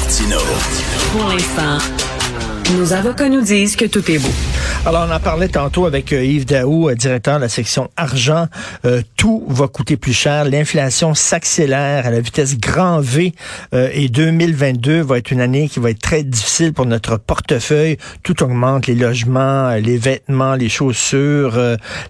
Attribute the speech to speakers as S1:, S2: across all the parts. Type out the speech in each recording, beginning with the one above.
S1: Martino.
S2: Pour l'instant, nos avocats nous disent que tout est beau.
S3: Alors, on en parlait tantôt avec euh, Yves Daou, euh, directeur de la section argent. Euh, tout va coûter plus cher. L'inflation s'accélère à la vitesse grand V et 2022 va être une année qui va être très difficile pour notre portefeuille. Tout augmente, les logements, les vêtements, les chaussures,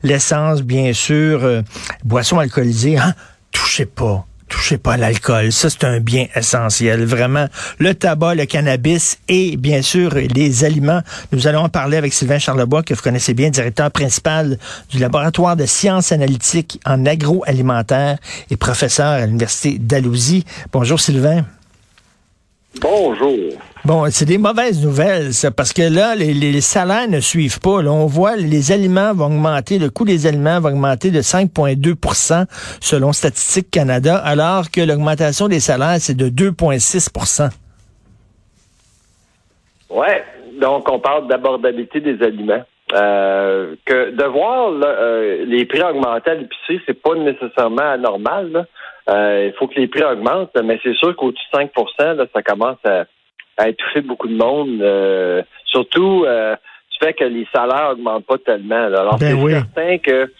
S3: l'essence, bien sûr, boissons alcoolisées. Hein? Touchez pas touchez pas à l'alcool. Ça, c'est un bien essentiel. Vraiment, le tabac, le cannabis et bien sûr les aliments. Nous allons en parler avec Sylvain Charlebois, que vous connaissez bien, directeur principal du laboratoire de sciences analytiques en agroalimentaire et professeur à l'Université d'Alousie. Bonjour Sylvain.
S4: Bonjour.
S3: Bon, c'est des mauvaises nouvelles, ça, parce que là, les, salaires ne suivent pas. Là, on voit les aliments vont augmenter, le coût des aliments va augmenter de 5,2% selon Statistique Canada, alors que l'augmentation des salaires, c'est de 2,6%
S4: Oui, donc on parle d'abordabilité des aliments. Euh, que de voir euh, les prix augmenter à l'épicerie, c'est pas nécessairement anormal. Euh, il faut que les prix augmentent, mais c'est sûr qu'au-dessus de 5 là, ça commence à, à étouffer beaucoup de monde. Euh, surtout euh, du fait que les salaires augmentent pas tellement. Alors,
S3: ben
S4: c'est certain que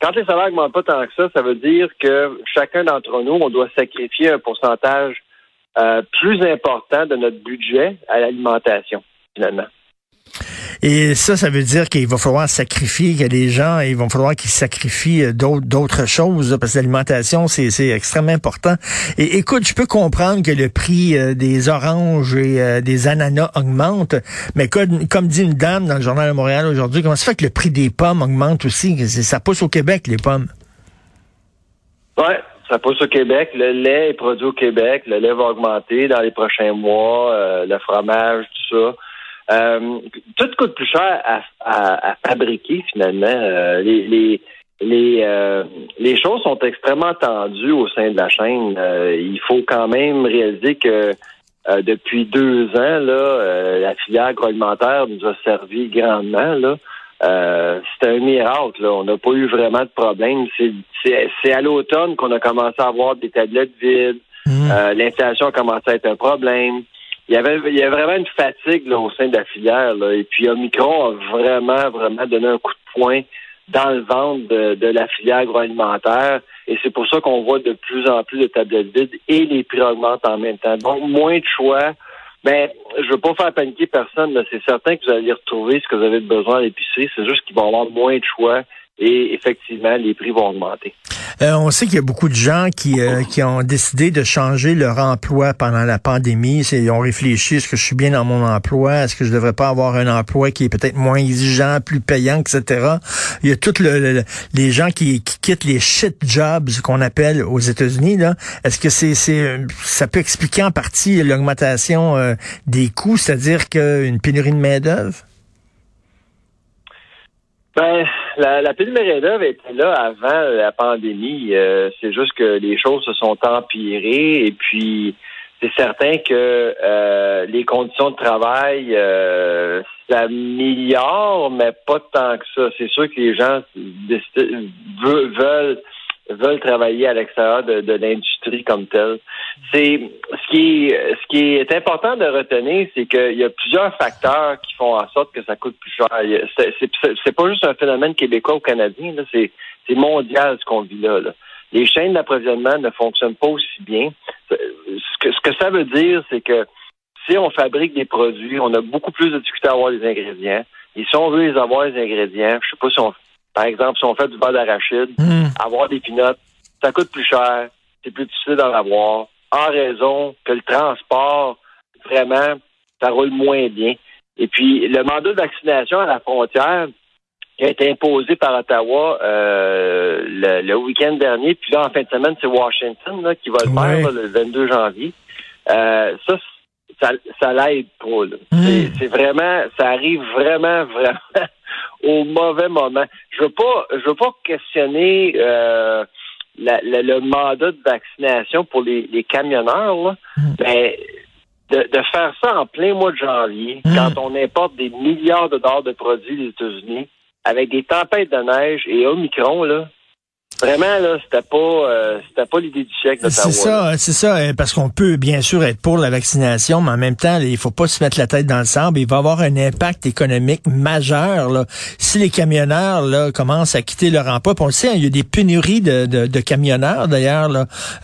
S4: quand les salaires augmentent pas tant que ça, ça veut dire que chacun d'entre nous, on doit sacrifier un pourcentage plus important de notre budget à l'alimentation, finalement.
S3: Et ça, ça veut dire qu'il va falloir sacrifier, a des gens, il va falloir qu'ils sacrifient euh, d'autres, choses, parce que l'alimentation, c'est, extrêmement important. Et écoute, je peux comprendre que le prix euh, des oranges et euh, des ananas augmente, mais comme, dit une dame dans le Journal de Montréal aujourd'hui, comment ça fait que le prix des pommes augmente aussi? Ça pousse au Québec, les pommes.
S4: Oui, ça pousse au Québec. Le lait est produit au Québec. Le lait va augmenter dans les prochains mois. le fromage, tout ça. Euh, tout coûte plus cher à, fabriquer finalement. Euh, les les les, euh, les choses sont extrêmement tendues au sein de la chaîne. il faut quand même réaliser que depuis deux ans, là, la filière agroalimentaire nous a servi grandement. Là. c'est un miracle. Là. On n'a pas eu vraiment de problème. C'est à l'automne qu'on a commencé à avoir des tablettes vides. Mmh. L'inflation a commencé à être un problème il y avait il y avait vraiment une fatigue au sein de la filière. Et puis Omicron a vraiment, vraiment donné un coup de poing dans le ventre de, la filière agroalimentaire. Et c'est pour ça qu'on voit de plus en plus de tablettes vides et les prix augmentent en même temps. Donc, moins de choix. Mais ben, je veux pas faire paniquer personne. C'est certain que vous allez retrouver ce que vous avez besoin à l'épicerie. C'est juste qu'il va y avoir moins de choix et effectivement, les prix vont augmenter.
S3: Euh, on sait qu'il y a beaucoup de gens qui, euh, qui ont décidé de changer leur emploi pendant la pandémie. Ils ont réfléchi, est-ce que je suis bien dans mon emploi? Est-ce que je devrais pas avoir un emploi qui est peut-être moins exigeant, plus payant, etc.? Il y a tous le, les gens qui, qui, quittent les shit jobs qu'on appelle aux États-Unis. Là. Est-ce que c'est, c'est ça peut expliquer en partie l'augmentation euh, des coûts, c'est-à-dire qu'une pénurie de main-d'œuvre?
S4: Ben, la, la pénurie d'œuvre était là avant la pandémie. Euh, c'est juste que les choses se sont empirées et puis c'est certain que euh, les conditions de travail euh, s'améliorent, mais pas tant que ça. C'est sûr que les gens veulent veulent travailler à l'extérieur de, l'industrie comme telle. C'est ce qui est, ce qui est important de retenir, c'est qu'il y a plusieurs facteurs qui font en sorte que ça coûte plus cher. C'est pas juste un phénomène québécois ou canadien, c'est mondial ce qu'on vit là, Les chaînes d'approvisionnement ne fonctionnent pas aussi bien. Ce que, ce que ça veut dire, c'est que si on fabrique des produits, on a beaucoup plus de difficultés à avoir les ingrédients. Et si on veut les avoir, les ingrédients, je sais pas si on par exemple, si on fait du beurre d'arachide, hmm. avoir des pinottes, ça coûte plus cher, c'est plus difficile d'en avoir, en raison que le transport, vraiment, ça roule moins bien. Et puis, le mandat de vaccination à la frontière qui a été imposé par Ottawa euh, le, week-end dernier, puis là, en fin de semaine, c'est Washington qui va le faire le 22 janvier. Euh, ça, ça, ça l'aide pas. Hmm. C'est vraiment, ça arrive vraiment, vraiment au mauvais moment. Je veux pas, je veux pas questionner euh, le mandat de vaccination pour les, camionneurs, mm. mais de, faire ça en plein mois de janvier, mm. quand on importe des milliards de dollars de produits des États-Unis, avec des tempêtes de neige et Omicron, là, Vraiment, là, c'était pas, euh, c'était pas l'idée du siècle.
S3: C'est ça, c'est ça, euh, parce qu'on peut bien sûr être pour la vaccination, mais en même temps, il faut pas se mettre la tête dans le sable. Il va avoir un impact économique majeur là. si les camionneurs là commencent à quitter leur emploi. on le sait, hein, il y a des pénuries de, de, camionneurs d'ailleurs.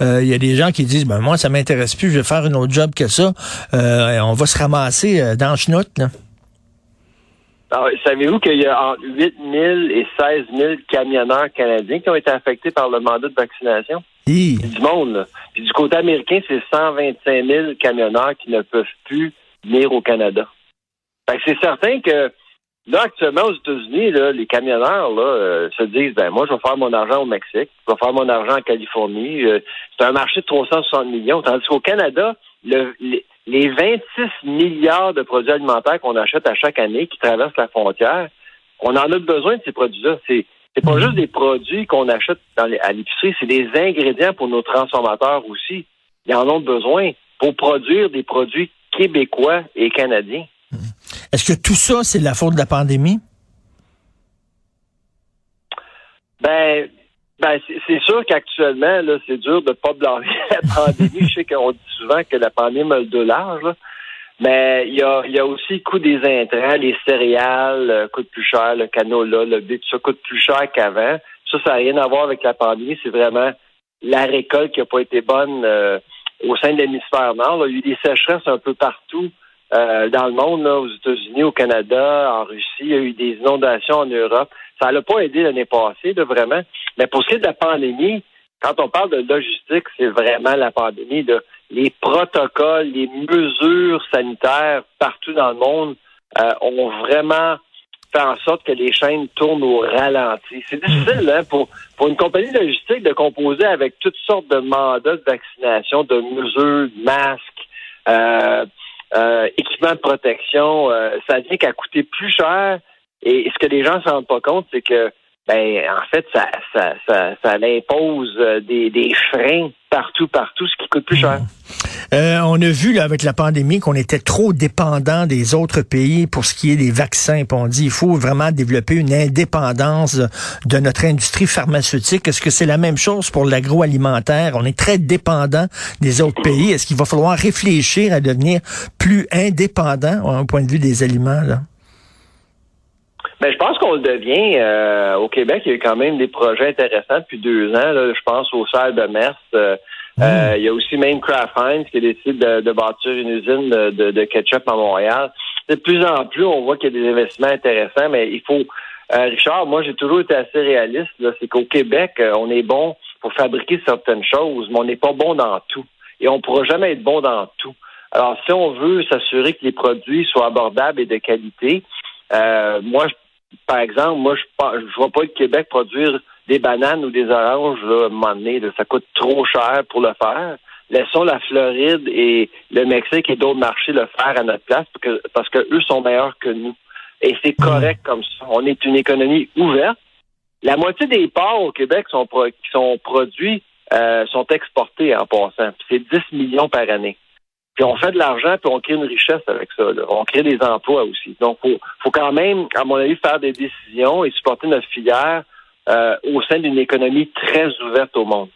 S3: Euh, il y a des gens qui disent, ben moi, ça m'intéresse plus, je vais faire un autre job que ça. on va se ramasser dans le chenoute. Là.
S4: Ah savez-vous qu'il y a entre 8 000 et 16 000 camionneurs canadiens qui ont été affectés par le mandat de vaccination?
S3: Oui.
S4: du monde, là. Puis du côté américain, c'est 125 000 camionneurs qui ne peuvent plus venir au Canada. Fait que c'est certain que là, actuellement, aux États-Unis, là, les camionneurs là, euh, se disent ben moi, je vais faire mon argent au Mexique, je vais faire mon argent en Californie. Euh, c'est un marché de 360 millions. Tandis qu'au Canada, le, les 26 milliards de produits alimentaires qu'on achète à chaque année qui traversent la frontière, on en a besoin de ces produits-là. C'est c'est pas mhm. juste des produits qu'on achète dans à l'épicerie, c'est des ingrédients pour nos transformateurs aussi. Ils en ont besoin pour produire des produits québécois et canadiens. Mhm.
S3: Est-ce que tout ça, c'est la faute de la pandémie?
S4: Ben, ben, c'est sûr qu'actuellement, là, c'est dur de ne pas blâmer la pandémie. Je sais qu'on dit souvent que la pandémie a le large, mais il y a, y a aussi le coût des intrants, les céréales euh, coûtent plus cher, le canola, le blé, tout ça coûte plus cher qu'avant. Ça, ça n'a rien à voir avec la pandémie. C'est vraiment la récolte qui n'a pas été bonne euh, au sein de l'hémisphère nord. Il y a eu des sécheresses un peu partout euh, dans le monde, là, aux États-Unis, au Canada, en Russie. Il y a eu des inondations en Europe. Ça n'a pas aidé l'année passée, là, vraiment. Mais pour ce qui est de la pandémie, quand on parle de logistique, c'est vraiment la pandémie. Les protocoles, les mesures sanitaires partout dans le monde euh, ont vraiment fait en sorte que les chaînes tournent au ralenti. C'est difficile hein, pour, pour une compagnie logistique de composer avec toutes sortes de mandats de vaccination, de mesures, de masques, euh, euh, équipements de protection. ça vient qu'à coûter plus cher. Et ce que les gens ne se rendent pas compte, c'est que ben en fait, ça, ça, ça, impose euh, des, des freins partout, partout, ce qui coûte plus cher.
S3: Euh, on a vu là, avec la pandémie qu'on était trop dépendant des autres pays pour ce qui est des vaccins. on dit il faut vraiment développer une indépendance de notre industrie pharmaceutique. Est-ce que c'est la même chose pour l'agroalimentaire? On est très dépendant des autres pays. Est-ce qu'il va falloir réfléchir à devenir plus indépendant au point de vue des aliments? Là?
S4: Ben, je pense qu'on le devient. Euh, au Québec, il y a quand même des projets intéressants depuis deux ans. je pense au Serre de Mers. Euh, mm. euh, il y a aussi même Kraft Heinz qui décide de, de bâtir une usine de, ketchup à Montréal. De plus en plus, on voit qu'il y a des investissements intéressants, mais il faut... Richard, moi, j'ai toujours été assez réaliste. C'est qu'au Québec, on est bon pour fabriquer certaines choses, mais on n'est pas bon dans tout. Et on ne pourra jamais être bon dans tout. Alors, si on veut s'assurer que les produits soient abordables et de qualité, moi, je par exemple, moi, je ne vois pas le Québec produire des bananes ou des oranges là, à un moment donné. ça coûte trop cher pour le faire. Laissons la Floride et le Mexique et d'autres marchés le faire à notre place parce que, parce que eux sont meilleurs que nous. Et c'est hmm. correct comme ça. On est une économie ouverte. La moitié des ports au Québec sont qui sont produits euh, sont exportés en passant. C'est 10 millions par année. Puis on fait de l'argent, puis on crée une richesse avec ça. On crée des emplois aussi. Donc, il faut, quand même, à mon avis, faire des décisions et supporter notre filière euh, au sein d'une économie très ouverte au monde.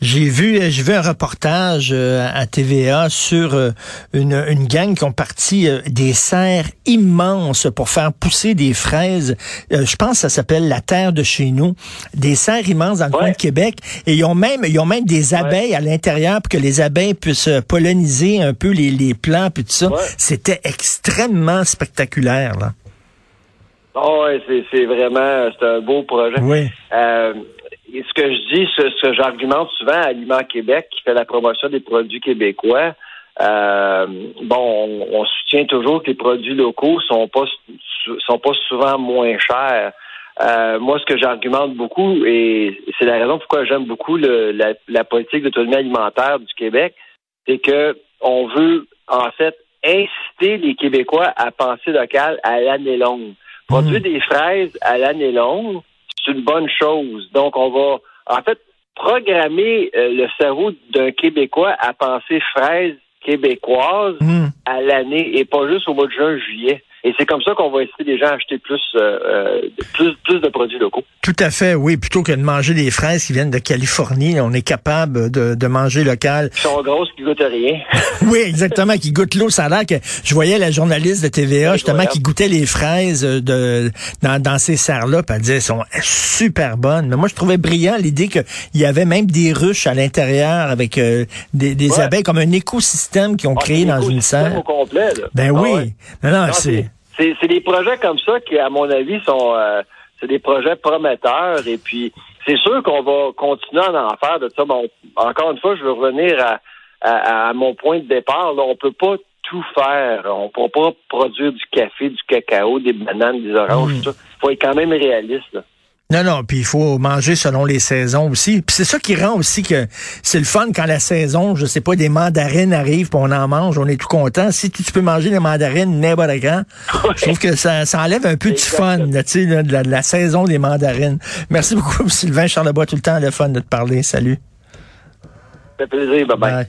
S3: J'ai vu, euh, j'ai vu un reportage euh, à TVA sur euh, une, une gang qui ont parti des serres immenses pour faire pousser des fraises. Je pense que ça s'appelle la terre de chez nous. Des serres immenses dans le coin de Québec. Et ils ont même, ils ont même des abeilles à l'intérieur pour que les abeilles puissent polliniser un peu les, les plants puis tout ça. C'était extrêmement spectaculaire, là.
S4: Oh ouais, c'est vraiment, c'est un beau projet.
S3: Oui
S4: et ce que je dis, ce, que j'argumente souvent à Aliment Québec, qui fait la promotion des produits québécois, euh, bon, on, soutient toujours que les produits locaux sont pas sont pas souvent moins chers. Euh, moi, ce que j'argumente beaucoup, et c'est la raison pourquoi j'aime beaucoup la, la, politique d'autonomie alimentaire du Québec, c'est que on veut en fait inciter les Québécois à penser local à l'année longue. Produire mmh. des fraises à l'année longue, c'est une bonne chose. Donc, on va, en fait, programmer euh, le cerveau d'un Québécois à penser fraises québécoises hmm. à l'année et pas juste au mois de juin, juillet. Et c'est comme ça qu'on va inciter les gens à acheter plus, euh, plus, plus de produits locaux.
S3: Tout à fait, oui. Plutôt que de manger des fraises qui viennent de Californie, on est capable de, de manger local.
S4: Qui sont grosses, qui goûtent rien.
S3: oui, exactement, qui goûtent l'eau. Ça a l'air que je voyais la journaliste de TVA, justement, qui goûtait les fraises de dans, dans ces serres-là, puis elle disait, elles sont super bonnes. Mais moi, je trouvais brillant l'idée qu'il y avait même des ruches à l'intérieur avec euh, des, des abeilles, comme un écosystème qu'ils ont ah, créé dans une serre.
S4: au complet, là.
S3: Ben ah oui. Non, non, c'est...
S4: C'est des projets comme ça qui, à mon avis, sont... Euh, c'est des projets prometteurs et puis c'est sûr qu'on va continuer à en faire de ça. Bon, encore une fois, je veux revenir à, à, mon point de départ. Là, on peut pas tout faire. On ne pourra pas produire du café, du cacao, des bananes, des oranges. Il mm. faut être quand même réaliste. Là.
S3: Non, non, puis il faut manger selon les saisons aussi. Puis c'est ça qui rend aussi que c'est le fun quand la saison, je sais pas, des mandarines arrivent, puis on en mange, on est tout content. Si tu, peux manger des mandarines n'importe quand, je trouve que ça, ça enlève un peu du fun, là, de, la, de la saison des mandarines. Merci beaucoup, Sylvain Charlebois, tout le temps le fun de te parler. Salut.
S4: Ça fait plaisir, bye. bye.